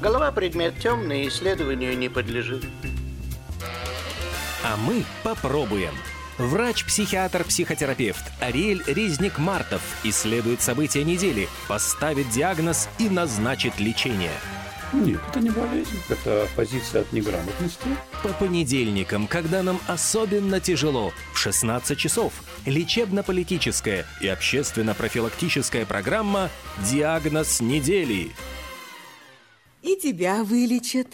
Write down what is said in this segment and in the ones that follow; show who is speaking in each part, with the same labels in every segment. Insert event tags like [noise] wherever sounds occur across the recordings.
Speaker 1: Голова предмет темный, исследованию не подлежит.
Speaker 2: А мы попробуем. Врач-психиатр-психотерапевт Ариэль Резник-Мартов исследует события недели, поставит диагноз и назначит лечение.
Speaker 3: Нет, это не болезнь, это позиция от неграмотности.
Speaker 2: По понедельникам, когда нам особенно тяжело, в 16 часов, лечебно-политическая и общественно-профилактическая программа «Диагноз недели».
Speaker 4: И тебя вылечат,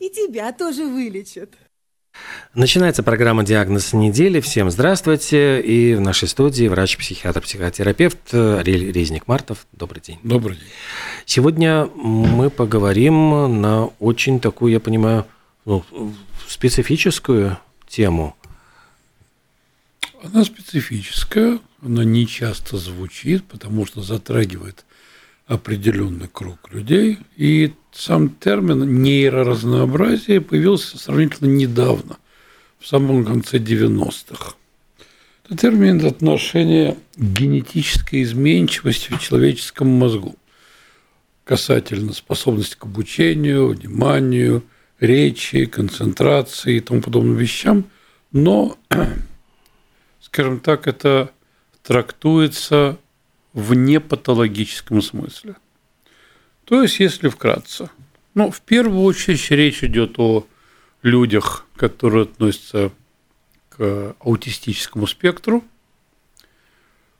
Speaker 4: и тебя тоже вылечат.
Speaker 5: Начинается программа «Диагноз недели». Всем здравствуйте. И в нашей студии врач-психиатр-психотерапевт Ариэль Резник-Мартов. Добрый день.
Speaker 3: Добрый день.
Speaker 5: Сегодня мы поговорим на очень такую, я понимаю, ну, специфическую тему.
Speaker 3: Она специфическая, она не часто звучит, потому что затрагивает определенный круг людей. И сам термин нейроразнообразие появился сравнительно недавно, в самом конце 90-х. Это термин отношения генетической изменчивости в человеческом мозгу касательно способности к обучению, вниманию, речи, концентрации и тому подобным вещам, но, [clears throat] скажем так, это трактуется в непатологическом смысле. То есть, если вкратце, ну, в первую очередь речь идет о людях, которые относятся к аутистическому спектру.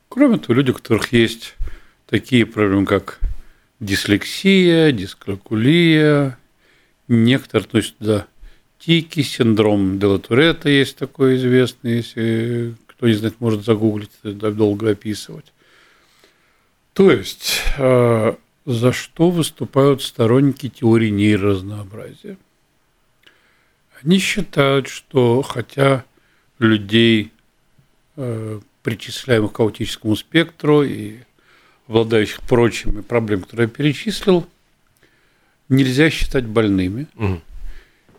Speaker 3: Кроме того, люди, у которых есть такие проблемы, как дислексия, дискалькулия, некоторые относятся туда тики, синдром Делатуретта есть такой известный, если кто не знает, может загуглить, долго описывать. То есть, э, за что выступают сторонники теории нейроразнообразия? Они считают, что хотя людей, э, причисляемых к аутическому спектру и обладающих прочими проблемами, которые я перечислил, нельзя считать больными, угу.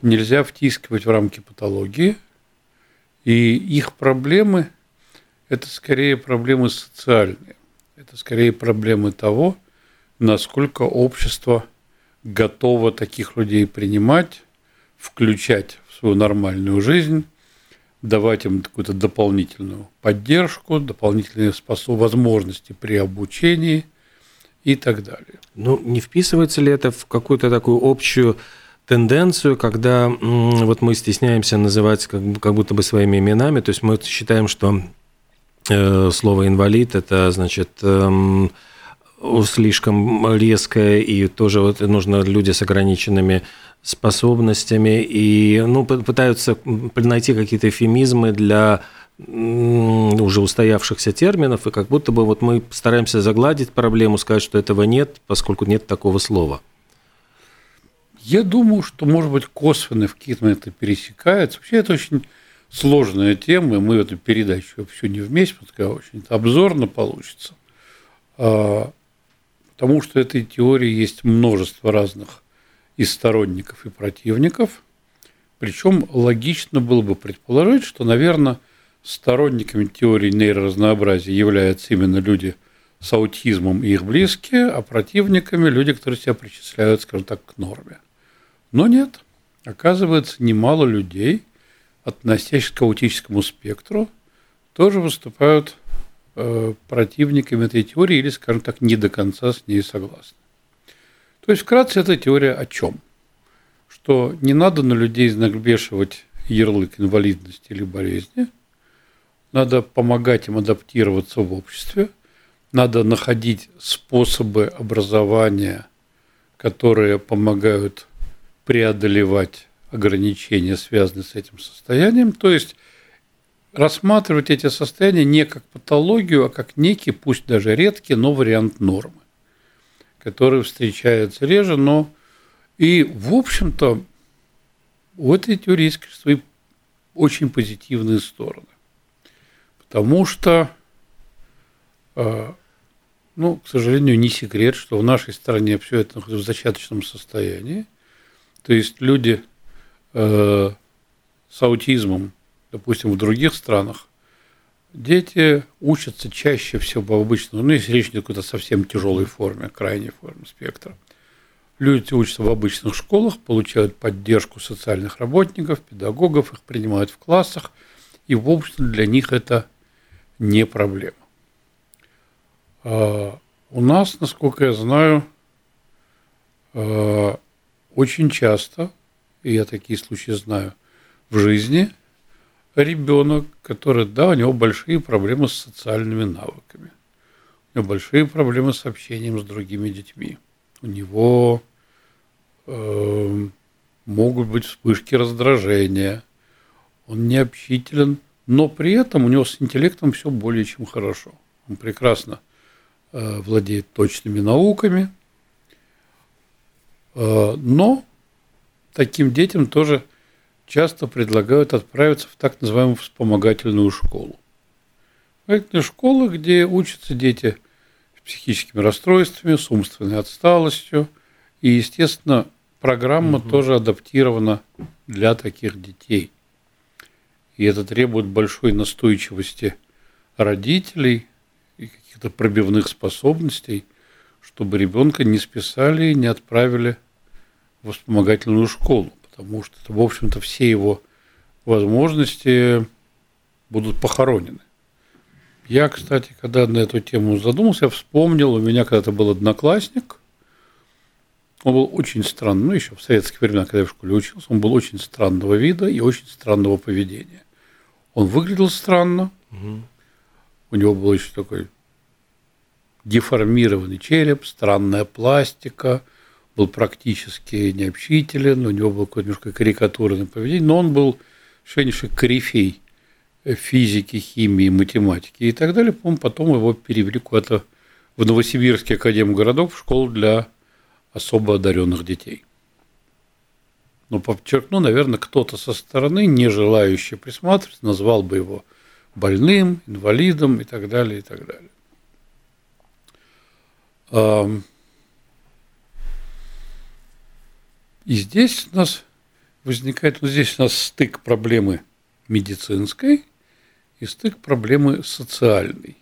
Speaker 3: нельзя втискивать в рамки патологии, и их проблемы – это скорее проблемы социальные. Это скорее проблемы того, насколько общество готово таких людей принимать, включать в свою нормальную жизнь, давать им какую-то дополнительную поддержку, дополнительные способ, возможности при обучении и так далее.
Speaker 5: Ну, не вписывается ли это в какую-то такую общую тенденцию, когда вот мы стесняемся называть как, как будто бы своими именами, то есть мы считаем, что слово инвалид это значит эм, слишком резкое и тоже вот нужно люди с ограниченными способностями и ну пытаются найти какие-то эфемизмы для уже устоявшихся терминов, и как будто бы вот мы стараемся загладить проблему, сказать, что этого нет, поскольку нет такого слова.
Speaker 3: Я думаю, что, может быть, косвенно в какие-то моменты пересекается. Вообще это очень сложная тема, и мы эту передачу все не вместе, такая очень обзорно получится. А, потому что этой теории есть множество разных и сторонников, и противников. Причем логично было бы предположить, что, наверное, сторонниками теории нейроразнообразия являются именно люди с аутизмом и их близкие, а противниками люди, которые себя причисляют, скажем так, к норме. Но нет. Оказывается, немало людей – относящихся к аутическому спектру, тоже выступают э, противниками этой теории или, скажем так, не до конца с ней согласны. То есть, вкратце, эта теория о чем? Что не надо на людей нагбешивать ярлык инвалидности или болезни, надо помогать им адаптироваться в обществе, надо находить способы образования, которые помогают преодолевать ограничения, связанные с этим состоянием. То есть рассматривать эти состояния не как патологию, а как некий, пусть даже редкий, но вариант нормы, который встречается реже, но и, в общем-то, у этой теории есть свои очень позитивные стороны. Потому что, э, ну, к сожалению, не секрет, что в нашей стране все это в зачаточном состоянии. То есть люди Э, с аутизмом, допустим, в других странах, дети учатся чаще всего по обычному, ну, если речь идет о какой-то совсем тяжелой форме, крайней форме спектра, Люди учатся в обычных школах, получают поддержку социальных работников, педагогов, их принимают в классах, и, в общем, для них это не проблема. А у нас, насколько я знаю, а, очень часто, и я такие случаи знаю в жизни, ребенок, который, да, у него большие проблемы с социальными навыками, у него большие проблемы с общением с другими детьми – у него э, могут быть вспышки раздражения, он необщителен, но при этом у него с интеллектом все более чем хорошо. Он прекрасно э, владеет точными науками, э, но таким детям тоже часто предлагают отправиться в так называемую вспомогательную школу. Это школа, где учатся дети – психическими расстройствами, с умственной отсталостью. И, естественно, программа угу. тоже адаптирована для таких детей. И это требует большой настойчивости родителей и каких-то пробивных способностей, чтобы ребенка не списали и не отправили в вспомогательную школу, потому что, в общем-то, все его возможности будут похоронены. Я, кстати, когда на эту тему задумался, я вспомнил, у меня когда-то был одноклассник, он был очень странный, ну, еще в советские времена, когда я в школе учился, он был очень странного вида и очень странного поведения. Он выглядел странно, угу. у него был еще такой деформированный череп, странная пластика, был практически необщителен, у него было какое-то немножко карикатурное поведение, но он был совершеннейший корифей физики, химии, математики и так далее. По потом его перевели куда-то в Новосибирский академгородок в школу для особо одаренных детей. Но подчеркну, наверное, кто-то со стороны, не желающий присматривать, назвал бы его больным, инвалидом и так далее, и так далее. И здесь у нас возникает, вот здесь у нас стык проблемы медицинской и стык проблемы социальной.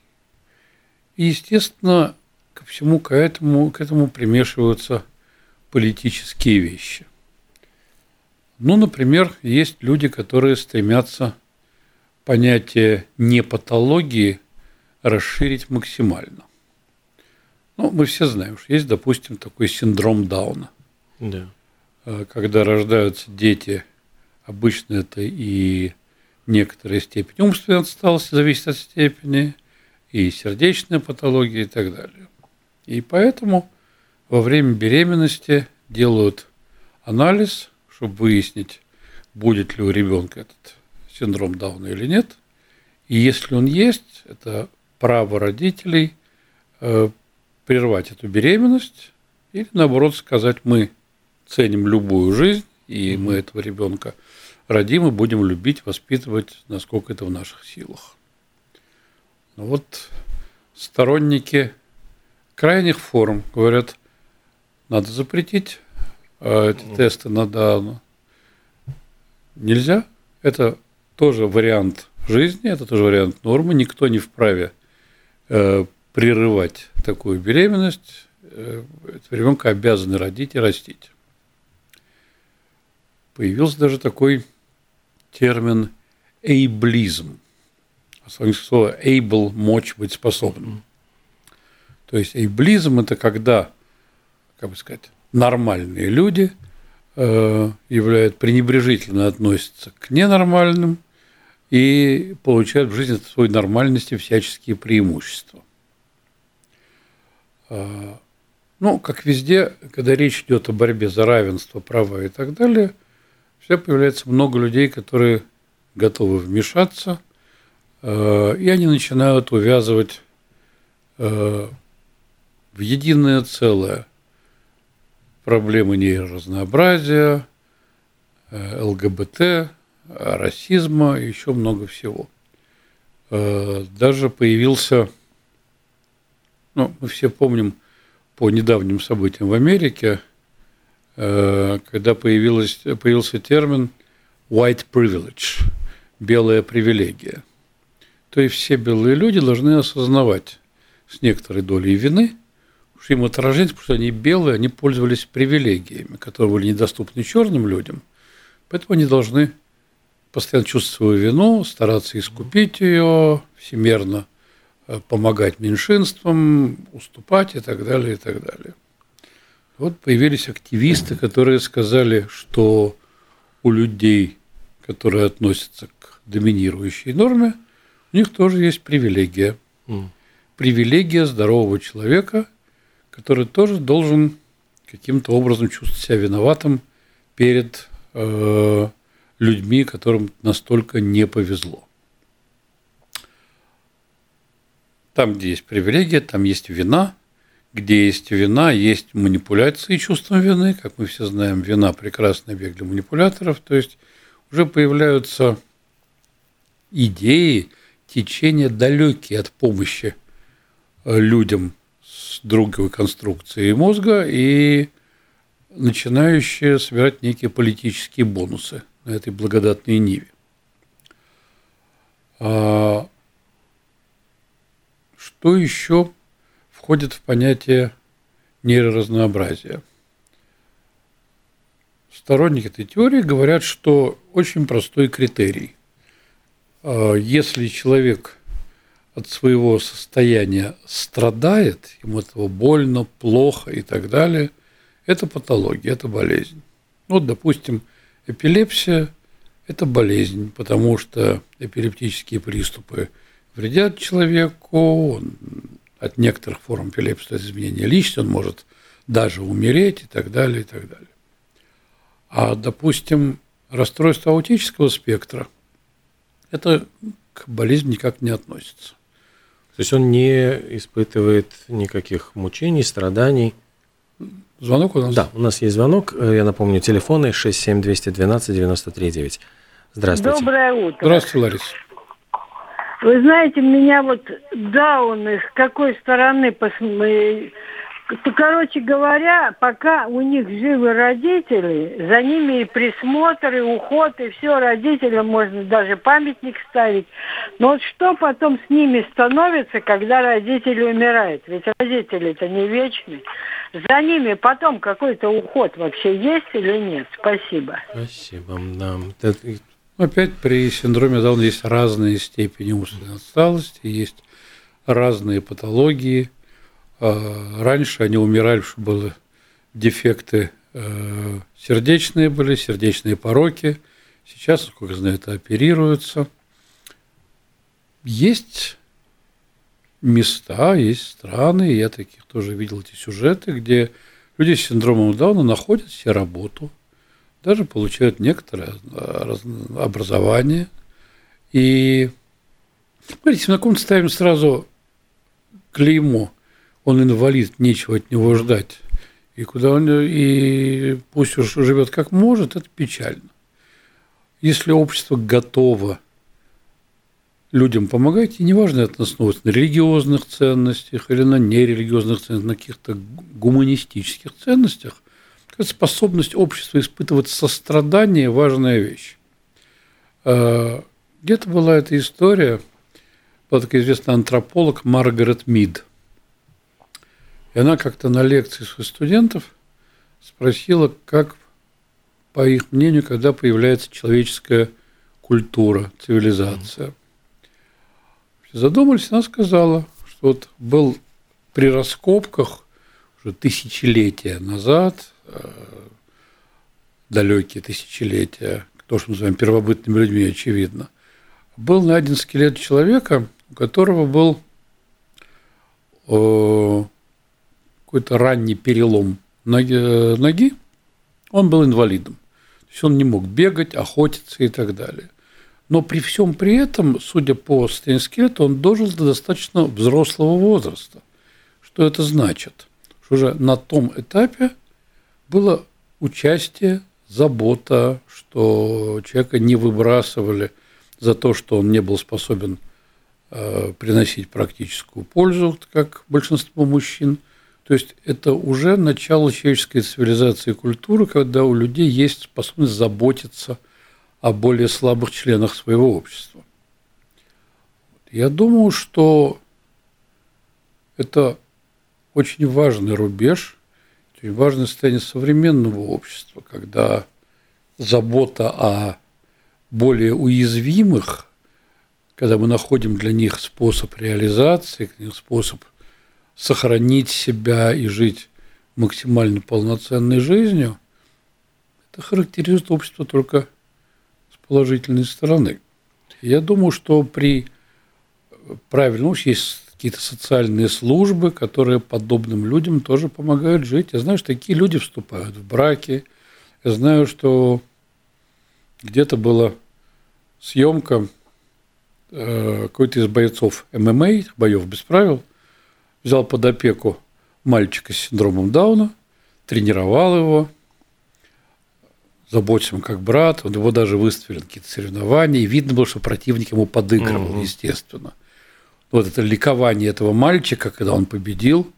Speaker 3: И, естественно, ко всему к этому, к этому примешиваются политические вещи. Ну, например, есть люди, которые стремятся понятие непатологии расширить максимально. Ну, мы все знаем, что есть, допустим, такой синдром Дауна. Да. Э, когда рождаются дети, обычно это и некоторая степень умственной отсталости, зависит от степени, и сердечная патология и так далее. И поэтому во время беременности делают анализ, чтобы выяснить, будет ли у ребенка этот синдром Дауна или нет. И если он есть, это право родителей э, прервать эту беременность или наоборот сказать, мы ценим любую жизнь, и мы этого ребенка родим и будем любить, воспитывать, насколько это в наших силах. Но вот сторонники крайних форм говорят, надо запретить а эти ну. тесты на Дауна. Нельзя. Это тоже вариант жизни, это тоже вариант нормы. Никто не вправе э, прерывать такую беременность. Э, ребенка обязаны родить и растить. Появился даже такой термин «эйблизм». Английское слово «able» – «мочь быть способным». То есть эйблизм – это когда, как бы сказать, нормальные люди э, являют, пренебрежительно относятся к ненормальным и получают в жизни своей нормальности всяческие преимущества. Э, ну, как везде, когда речь идет о борьбе за равенство, права и так далее, всегда появляется много людей, которые готовы вмешаться, э, и они начинают увязывать э, в единое целое проблемы нейроразнообразия, э, ЛГБТ, расизма и еще много всего. Даже появился, ну, мы все помним по недавним событиям в Америке – когда появилась, появился термин white privilege, белая привилегия. То есть все белые люди должны осознавать с некоторой долей вины, что им отражение, потому что они белые, они пользовались привилегиями, которые были недоступны черным людям. Поэтому они должны постоянно чувствовать свою вину, стараться искупить ее, всемерно э, помогать меньшинствам, уступать и так далее, и так далее. Вот появились активисты, которые сказали, что у людей, которые относятся к доминирующей норме, у них тоже есть привилегия. Mm. Привилегия здорового человека, который тоже должен каким-то образом чувствовать себя виноватым перед э, людьми, которым настолько не повезло. Там, где есть привилегия, там есть вина. Где есть вина, есть манипуляции чувством вины. Как мы все знаем, вина – прекрасный объект для манипуляторов. То есть уже появляются идеи, течения далекие от помощи э, людям с другой конструкцией мозга и начинающие собирать некие политические бонусы – на этой благодатной ниве. А что еще входит в понятие нейроразнообразия? Сторонники этой теории говорят, что очень простой критерий. А если человек от своего состояния страдает, ему этого больно, плохо и так далее, это патология, это болезнь. Вот, допустим, Эпилепсия – это болезнь, потому что эпилептические приступы вредят человеку, он от некоторых форм эпилепсии, это изменение личности, он может даже умереть и так далее, и так далее. А, допустим, расстройство аутического спектра – это к болезни никак не относится.
Speaker 5: То есть он не испытывает никаких мучений, страданий?
Speaker 3: Звонок у нас?
Speaker 5: Да, у нас есть звонок. Э, я напомню, телефоны 67212 93 Здравствуйте.
Speaker 6: Доброе утро.
Speaker 3: Здравствуйте, Лариса.
Speaker 6: Вы знаете, меня вот Даун с какой стороны посмотреть Короче говоря, пока у них живы родители, за ними и присмотр, и уход, и все, родителям можно даже памятник ставить. Но вот что потом с ними становится, когда родители умирают? Ведь родители-то не вечны. За ними потом какой-то уход вообще есть или нет? Спасибо.
Speaker 5: Спасибо. Да.
Speaker 3: Опять при синдроме Дауна есть разные степени умственной отсталости, есть разные патологии – а, раньше они умирали, что были дефекты э, сердечные были, сердечные пороки. Сейчас, насколько я знаю, это оперируются. Есть места, есть страны, я таких тоже видел эти сюжеты, где люди с синдромом Дауна находят себе работу, даже получают некоторое образование. И, смотрите, на ком ставим сразу клеймо – он инвалид, нечего от него ждать. И куда он, и пусть уж живет как может, это печально. Если общество готово людям помогать, и неважно, это основывается на религиозных ценностях или на нерелигиозных ценностях, на каких-то гуманистических ценностях, способность общества испытывать сострадание – важная вещь. А, где-то была эта история, была такая известная антрополог Маргарет Мид – и она как-то на лекции своих студентов спросила, как, по их мнению, когда появляется человеческая культура, цивилизация. Все задумались, она сказала, что вот был при раскопках уже тысячелетия назад, э, далекие тысячелетия, то, что мы называем первобытными людьми, очевидно, был найден скелет человека, у которого был э, какой-то ранний перелом ноги, ноги, он был инвалидом. То есть он не мог бегать, охотиться и так далее. Но при всем при этом, судя по состоянию скелета, он дожил до достаточно взрослого возраста. Что это значит? Что уже на том этапе было участие, забота, что человека не выбрасывали за то, что он не был способен э, приносить практическую пользу, как большинство мужчин – то есть это уже начало человеческой цивилизации и культуры, когда у людей есть способность заботиться о более слабых членах своего общества. Я думаю, что это очень важный рубеж, очень важное состояние современного общества, когда забота о более уязвимых, когда мы находим для них способ реализации, способ сохранить себя и жить максимально полноценной жизнью, это характеризует общество только с положительной стороны. Я думаю, что при правильном ну, есть какие-то социальные службы, которые подобным людям тоже помогают жить. Я знаю, что такие люди вступают в браки. Я знаю, что где-то была съемка э, какой-то из бойцов ММА, боев без правил, взял под опеку мальчика с синдромом Дауна, тренировал его, заботился как брат, он его даже выставили какие-то соревнования, и видно было, что противник ему подыгрывал, mm-hmm. естественно. Вот это ликование этого мальчика, когда он победил,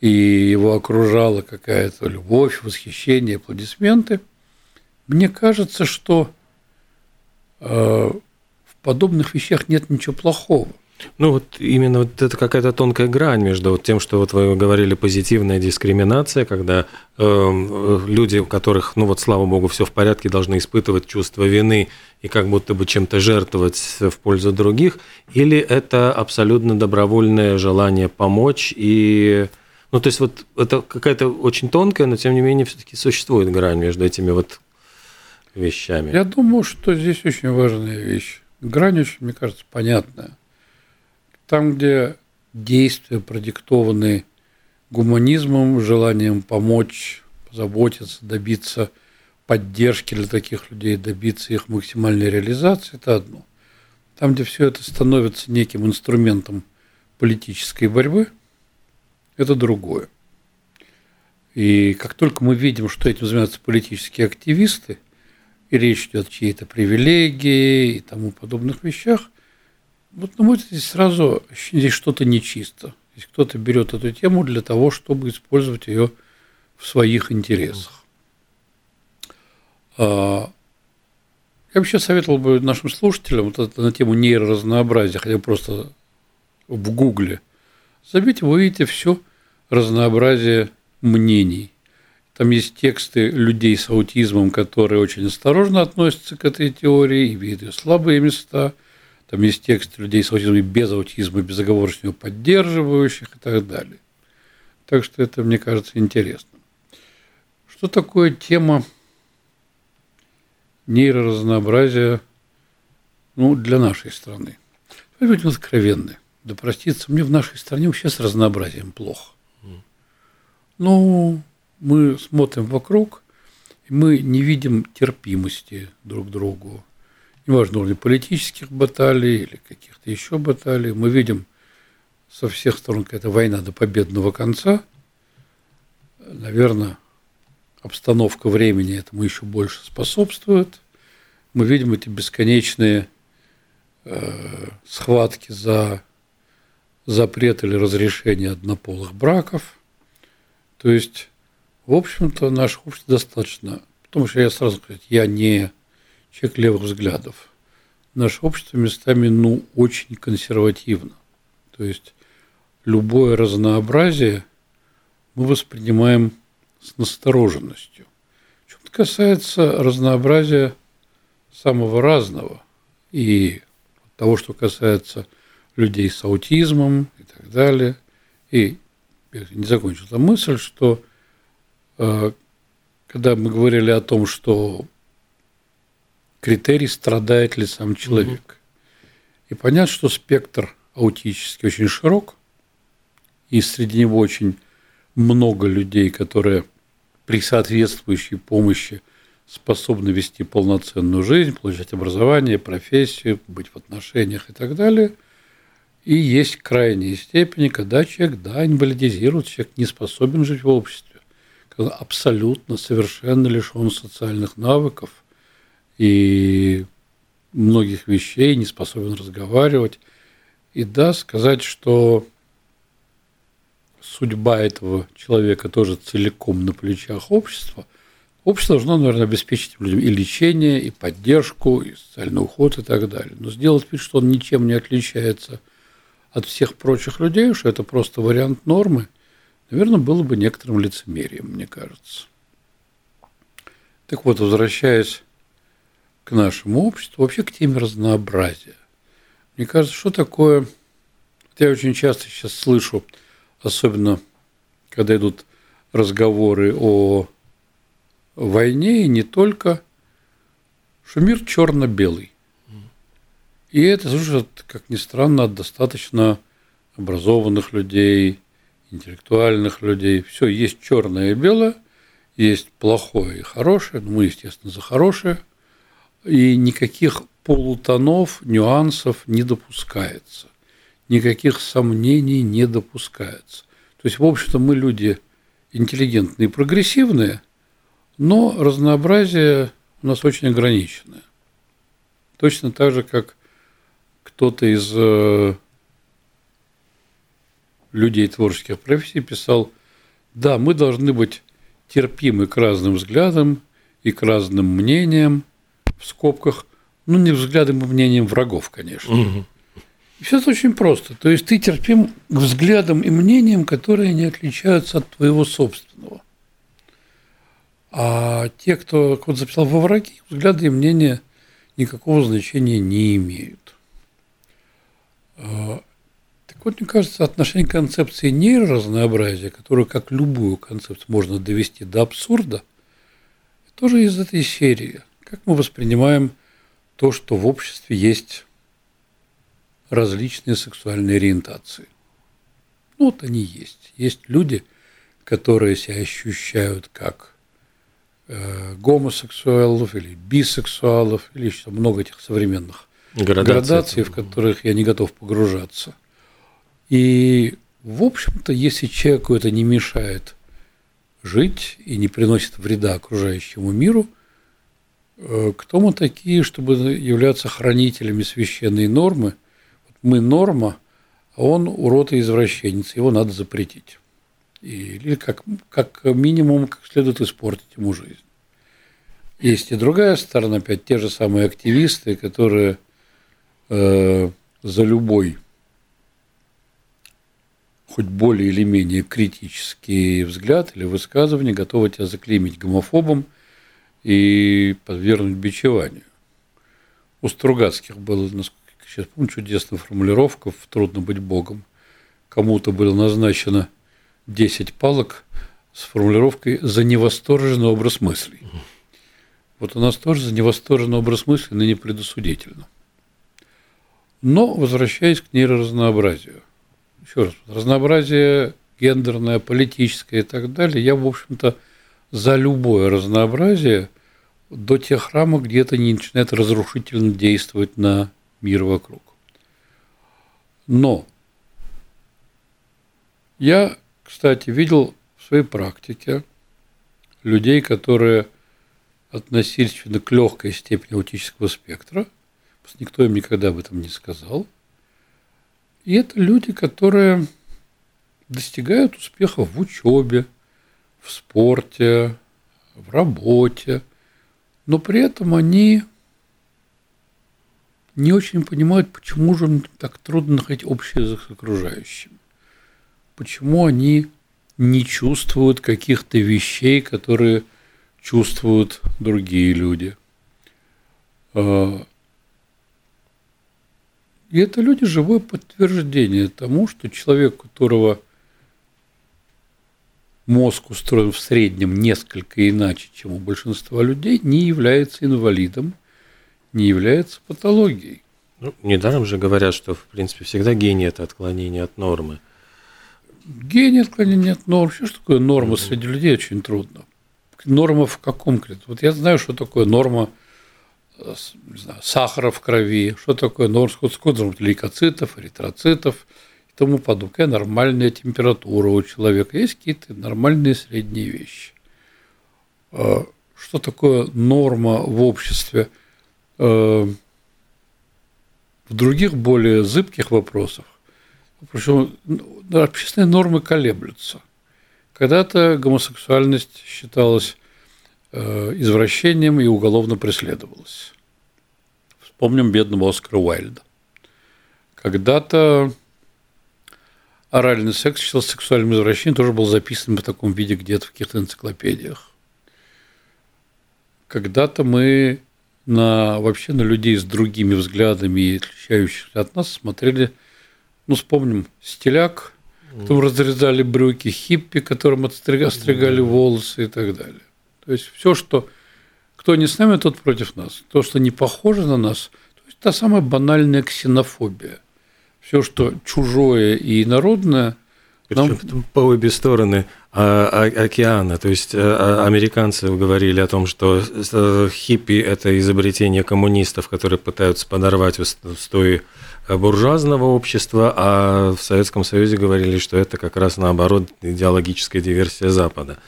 Speaker 3: и его окружала какая-то любовь, восхищение, аплодисменты. Мне кажется, что э, в подобных вещах нет ничего плохого.
Speaker 5: Ну вот именно вот это какая-то тонкая грань между вот тем, что вот вы говорили позитивная дискриминация, когда э, люди, у которых, ну вот слава богу, все в порядке, должны испытывать чувство вины и как будто бы чем-то жертвовать в пользу других, или это абсолютно добровольное желание помочь и ну, то есть вот это какая-то очень тонкая, но тем не менее все-таки существует грань между этими вот вещами.
Speaker 3: Я думаю, что здесь очень важная вещь. Грань очень, мне кажется, понятная там, где действия продиктованы гуманизмом, желанием помочь, позаботиться, добиться поддержки для таких людей, добиться их максимальной реализации, это одно. Там, где все это становится неким инструментом политической борьбы, это другое. И как только мы видим, что этим занимаются политические активисты, и речь идет о чьей-то привилегии и тому подобных вещах, вот, на мой взгляд, здесь сразу здесь что-то нечисто. Здесь кто-то берет эту тему для того, чтобы использовать ее в своих интересах. А, я вообще советовал бы нашим слушателям вот это на тему нейроразнообразия, хотя просто в Гугле. Забейте, вы видите все разнообразие мнений. Там есть тексты людей с аутизмом, которые очень осторожно относятся к этой теории и видят ее слабые места – там есть текст людей с аутизмом и без аутизма, безоговорочно поддерживающих и так далее. Так что это, мне кажется, интересно. Что такое тема нейроразнообразия ну, для нашей страны? Будем откровенны. Да проститься, мне в нашей стране вообще с разнообразием плохо. Ну, мы смотрим вокруг, и мы не видим терпимости друг к другу неважно, уровне политических баталий или каких-то еще баталий, мы видим со всех сторон какая-то война до победного конца. Наверное, обстановка времени этому еще больше способствует. Мы видим эти бесконечные э, схватки за запрет или разрешение однополых браков. То есть, в общем-то, наше общество достаточно, потому что я сразу сказать, я не человек левых взглядов. Наше общество местами, ну, очень консервативно. То есть любое разнообразие мы воспринимаем с настороженностью. Что касается разнообразия самого разного и того, что касается людей с аутизмом и так далее. И я не закончил эту мысль, что э, когда мы говорили о том, что критерий, страдает ли сам человек. Угу. И понятно, что спектр аутический очень широк, и среди него очень много людей, которые при соответствующей помощи способны вести полноценную жизнь, получать образование, профессию, быть в отношениях и так далее. И есть крайние степени, когда человек, да, инвалидизирует, человек не способен жить в обществе, когда абсолютно, совершенно лишен социальных навыков, и многих вещей, не способен разговаривать. И да, сказать, что судьба этого человека тоже целиком на плечах общества, общество должно, наверное, обеспечить людям и лечение, и поддержку, и социальный уход и так далее. Но сделать вид, что он ничем не отличается от всех прочих людей, что это просто вариант нормы, наверное, было бы некоторым лицемерием, мне кажется. Так вот, возвращаясь к нашему обществу, вообще к теме разнообразия. Мне кажется, что такое... Я очень часто сейчас слышу, особенно когда идут разговоры о войне, и не только, что мир черно-белый. И это слушает, как ни странно, от достаточно образованных людей, интеллектуальных людей. Все, есть черное и белое, есть плохое и хорошее, ну, мы, естественно, за хорошее, и никаких полутонов, нюансов не допускается, никаких сомнений не допускается. То есть, в общем-то, мы люди интеллигентные и прогрессивные, но разнообразие у нас очень ограниченное. Точно так же, как кто-то из э, людей творческих профессий писал, да, мы должны быть терпимы к разным взглядам и к разным мнениям, в скобках, ну, не взглядам и мнениям врагов, конечно. Угу. Все это очень просто. То есть ты терпим к взглядам и мнениям, которые не отличаются от твоего собственного. А те, кто кого записал во враги, взгляды и мнения никакого значения не имеют. А, так вот, мне кажется, отношение к концепции нейроразнообразия, которую, как любую концепцию, можно довести до абсурда, тоже из этой серии. Как мы воспринимаем то, что в обществе есть различные сексуальные ориентации. Ну, вот они есть. Есть люди, которые себя ощущают как э, гомосексуалов или бисексуалов, или еще много этих современных градаций, градаций, в которых я не готов погружаться. И, в общем-то, если человеку это не мешает жить и не приносит вреда окружающему миру, кто мы такие, чтобы являться хранителями священной нормы? Мы норма, а он урод и извращенец, его надо запретить. Или как, как минимум, как следует испортить ему жизнь. Есть и другая сторона, опять те же самые активисты, которые э, за любой хоть более или менее критический взгляд или высказывание готовы тебя заклеймить гомофобом и подвергнуть бичеванию. У Стругацких было, насколько сейчас помню, чудесная формулировка в «Трудно быть Богом». Кому-то было назначено 10 палок с формулировкой «за невосторженный образ мыслей». Вот у нас тоже за невосторженный образ мыслей ныне предосудительно. Но, возвращаясь к нейроразнообразию – еще раз, разнообразие гендерное, политическое и так далее, я, в общем-то, за любое разнообразие до тех рамок, где это не начинает разрушительно действовать на мир вокруг. Но я, кстати, видел в своей практике людей, которые относились к легкой степени аутического спектра, никто им никогда об этом не сказал – и это люди, которые достигают успехов в учебе, в спорте, в работе, но при этом они не очень понимают, почему же им так трудно находить общий язык с окружающим. Почему они не чувствуют каких-то вещей, которые чувствуют другие люди. А, и это люди живое подтверждение тому, что человек, у которого мозг устроен в среднем несколько иначе, чем у большинства людей, не является инвалидом, не является патологией.
Speaker 5: Ну, недаром же говорят, что, в принципе, всегда гений – это отклонение от нормы.
Speaker 3: Гений отклонение от нормы. Что такое норма среди людей? Очень трудно. Норма в каком конкретно? Вот я знаю, что такое норма – не знаю, сахара в крови, что такое норм, сколько лейкоцитов, эритроцитов и тому подобное. Какая нормальная температура у человека. Есть какие-то нормальные средние вещи. А, что такое норма в обществе? А, в других более зыбких вопросах, причем ну, общественные нормы колеблются. Когда-то гомосексуальность считалась Э, извращением и уголовно преследовалась. Вспомним бедного Оскара Уайльда. Когда-то оральный секс считался сексуальным извращением, тоже был записан в таком виде где-то в каких-то энциклопедиях. Когда-то мы на, вообще на людей с другими взглядами отличающихся от нас смотрели, ну, вспомним, стиляк, которым разрезали брюки, хиппи, которым отстригали, остригали волосы и так далее. То есть все, что кто не с нами, тот против нас. То, что не похоже на нас, то есть та самая банальная ксенофобия. Все, что чужое и народное, нам...
Speaker 5: По обе стороны а, а, океана. То есть а, американцы говорили о том, что э, хиппи – это изобретение коммунистов, которые пытаются подорвать устои буржуазного общества, а в Советском Союзе говорили, что это как раз наоборот идеологическая диверсия Запада.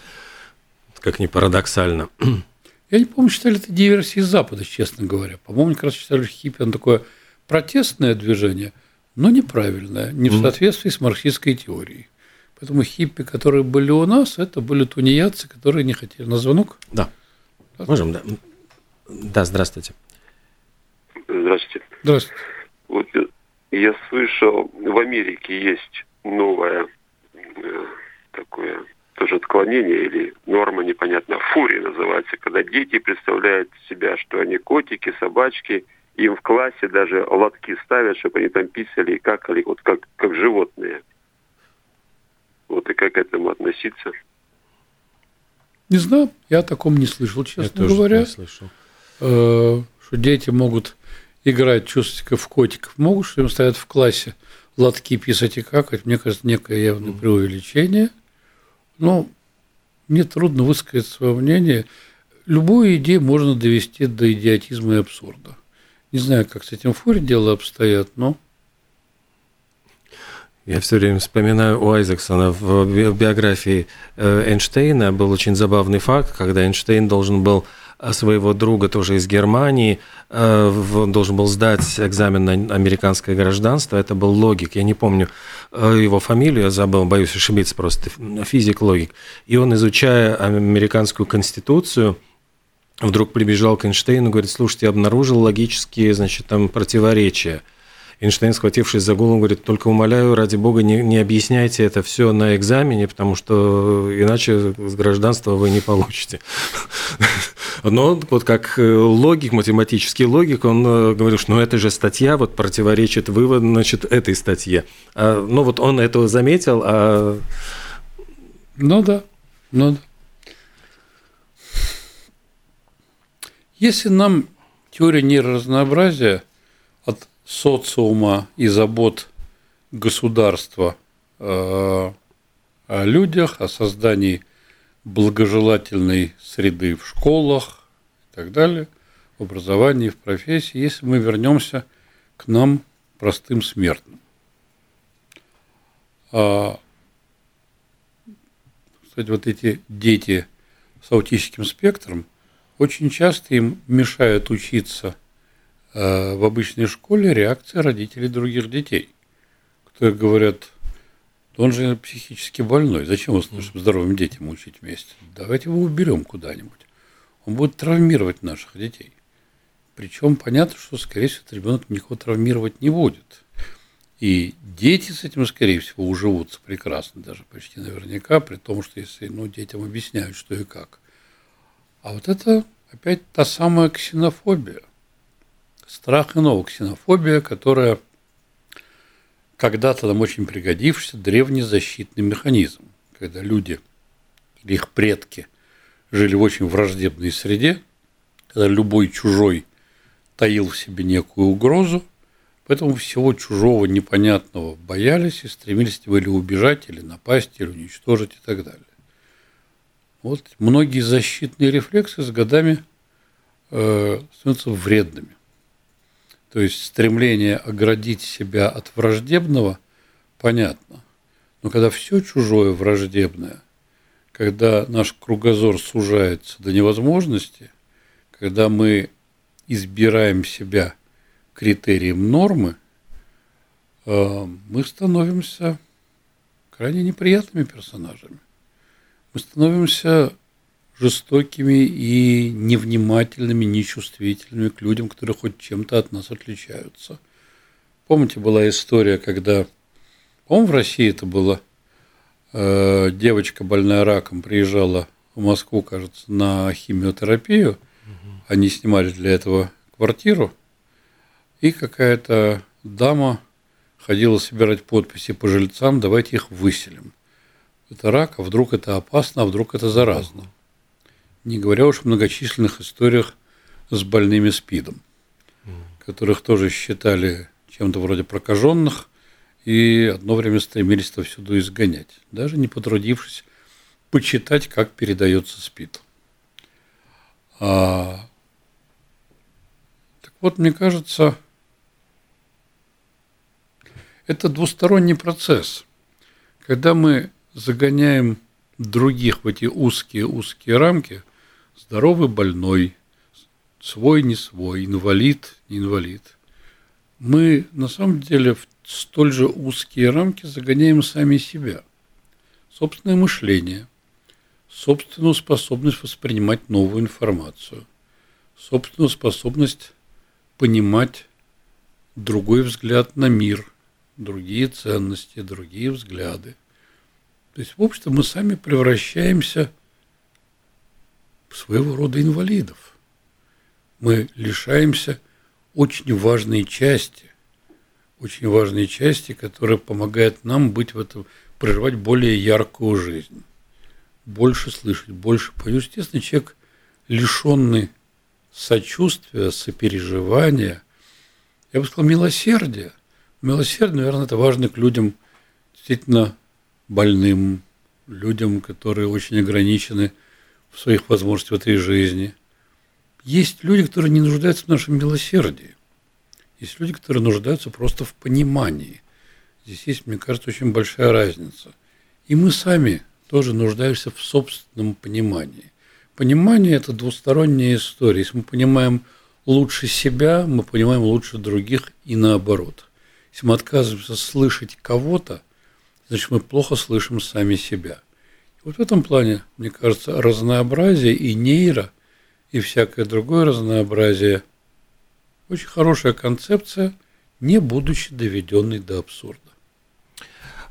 Speaker 5: Как ни парадоксально. [clears throat]
Speaker 3: Я не помню, считали это диверсией Запада, честно говоря. По-моему, как раз считали, что хиппи – он такое протестное движение, но неправильное, не в соответствии с марксистской теорией. Поэтому хиппи, которые были у нас, это были тунеядцы, которые не хотели. На звонок?
Speaker 5: Да. Можем, да. Да, здравствуйте.
Speaker 7: Здравствуйте.
Speaker 3: Здравствуйте.
Speaker 7: Вот я слышал, в Америке есть новое э, такое тоже отклонение или норма непонятно, фурия называется, когда дети представляют себя, что они котики, собачки, им в классе даже лотки ставят, чтобы они там писали и какали, вот как, как животные. Вот и как к этому относиться?
Speaker 3: Не знаю, я о таком не слышал, честно
Speaker 5: я тоже
Speaker 3: говоря.
Speaker 5: Не слышал.
Speaker 3: Э, что дети могут играть, чувствовать себя в котиков, могут, что им стоят в классе лотки писать и какать. Мне кажется, некое явное mm. преувеличение. Но мне трудно высказать свое мнение. Любую идею можно довести до идиотизма и абсурда. Не знаю, как с этим фуре дело обстоят, но
Speaker 5: я все время вспоминаю у Айзексона в биографии э, Эйнштейна был очень забавный факт, когда Эйнштейн должен был э, своего друга тоже из Германии, э, должен был сдать экзамен на американское гражданство. Это был логик. Я не помню его фамилию, я забыл, боюсь ошибиться просто. Физик-логик. И он, изучая американскую конституцию, вдруг прибежал к Эйнштейну и говорит, слушайте, я обнаружил логические, значит, там противоречия – Эйнштейн, схватившись за голову, говорит, только умоляю, ради бога, не, не объясняйте это все на экзамене, потому что иначе с гражданства вы не получите. [laughs] Но вот как э, логик, математический логик, он э, говорил, что ну это же статья вот противоречит вывод, значит, этой статье. А, ну вот он этого заметил, а...
Speaker 3: Ну да, ну да. Если нам теория нейроразнообразия от социума и забот государства э, о людях, о создании благожелательной среды в школах и так далее, в образовании, в профессии, если мы вернемся к нам, простым смертным. А, кстати, вот эти дети с аутическим спектром, очень часто им мешают учиться – Э, в обычной школе реакция родителей других детей, которые говорят, он же психически больной, зачем вы слышим здоровым детям учить вместе? Давайте его уберем куда-нибудь. Он будет травмировать наших детей. Причем понятно, что, скорее всего, этот ребенок никого травмировать не будет. И дети с этим, скорее всего, уживутся прекрасно, даже почти наверняка, при том, что если ну, детям объясняют, что и как. А вот это опять та самая ксенофобия – страх иного, ксенофобия, которая когда-то нам очень пригодившийся древний защитный механизм, когда люди или их предки жили в очень враждебной среде, когда любой чужой таил в себе некую угрозу, поэтому всего чужого непонятного боялись и стремились или убежать, или напасть, или уничтожить и так далее. Вот многие защитные рефлексы с годами э, становятся вредными. То есть стремление оградить себя от враждебного, понятно. Но когда все чужое враждебное, когда наш кругозор сужается до невозможности, когда мы избираем себя критерием нормы, э, мы становимся крайне неприятными персонажами. Мы становимся жестокими и невнимательными, нечувствительными к людям, которые хоть чем-то от нас отличаются. Помните, была история, когда По-моему, в России это было. Э, девочка больная раком приезжала в Москву, кажется, на химиотерапию. Они снимали для этого квартиру. И какая-то дама ходила собирать подписи по жильцам, давайте их выселим. Это рак, а вдруг это опасно, а вдруг это заразно. Не говоря уж о многочисленных историях с больными СПИДом, которых тоже считали чем-то вроде прокаженных и одно время стремились это всюду изгонять, даже не потрудившись почитать, как передается СПИД. А, так вот, мне кажется, это двусторонний процесс. Когда мы загоняем других в эти узкие-узкие рамки, здоровый, больной, свой, не свой, инвалид, не инвалид, мы на самом деле в столь же узкие рамки загоняем сами себя. Собственное мышление, собственную способность воспринимать новую информацию, собственную способность понимать другой взгляд на мир – другие ценности, другие взгляды. То есть, в общем-то, мы сами превращаемся в своего рода инвалидов. Мы лишаемся очень важной части, очень важной части, которая помогает нам быть в этом, проживать более яркую жизнь, больше слышать, больше понимать. Естественно, человек, лишенный сочувствия, сопереживания, я бы сказал, милосердия – Милосердие, наверное, это важно к людям действительно больным, людям, которые очень ограничены в своих возможностях в этой жизни. Есть люди, которые не нуждаются в нашем милосердии. Есть люди, которые нуждаются просто в понимании. Здесь есть, мне кажется, очень большая разница. И мы сами тоже нуждаемся в собственном понимании. Понимание – это двусторонняя история. Если мы понимаем лучше себя, мы понимаем лучше других и наоборот – если мы отказываемся слышать кого-то, значит, мы плохо слышим сами себя. И вот в этом плане, мне кажется, разнообразие и нейро, и всякое другое разнообразие – очень хорошая концепция, не будучи доведенной до абсурда.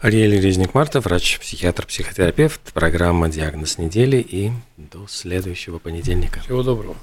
Speaker 5: Ариэль Резник-Марта, врач-психиатр, психотерапевт, программа «Диагноз недели» и до следующего понедельника.
Speaker 3: Всего доброго.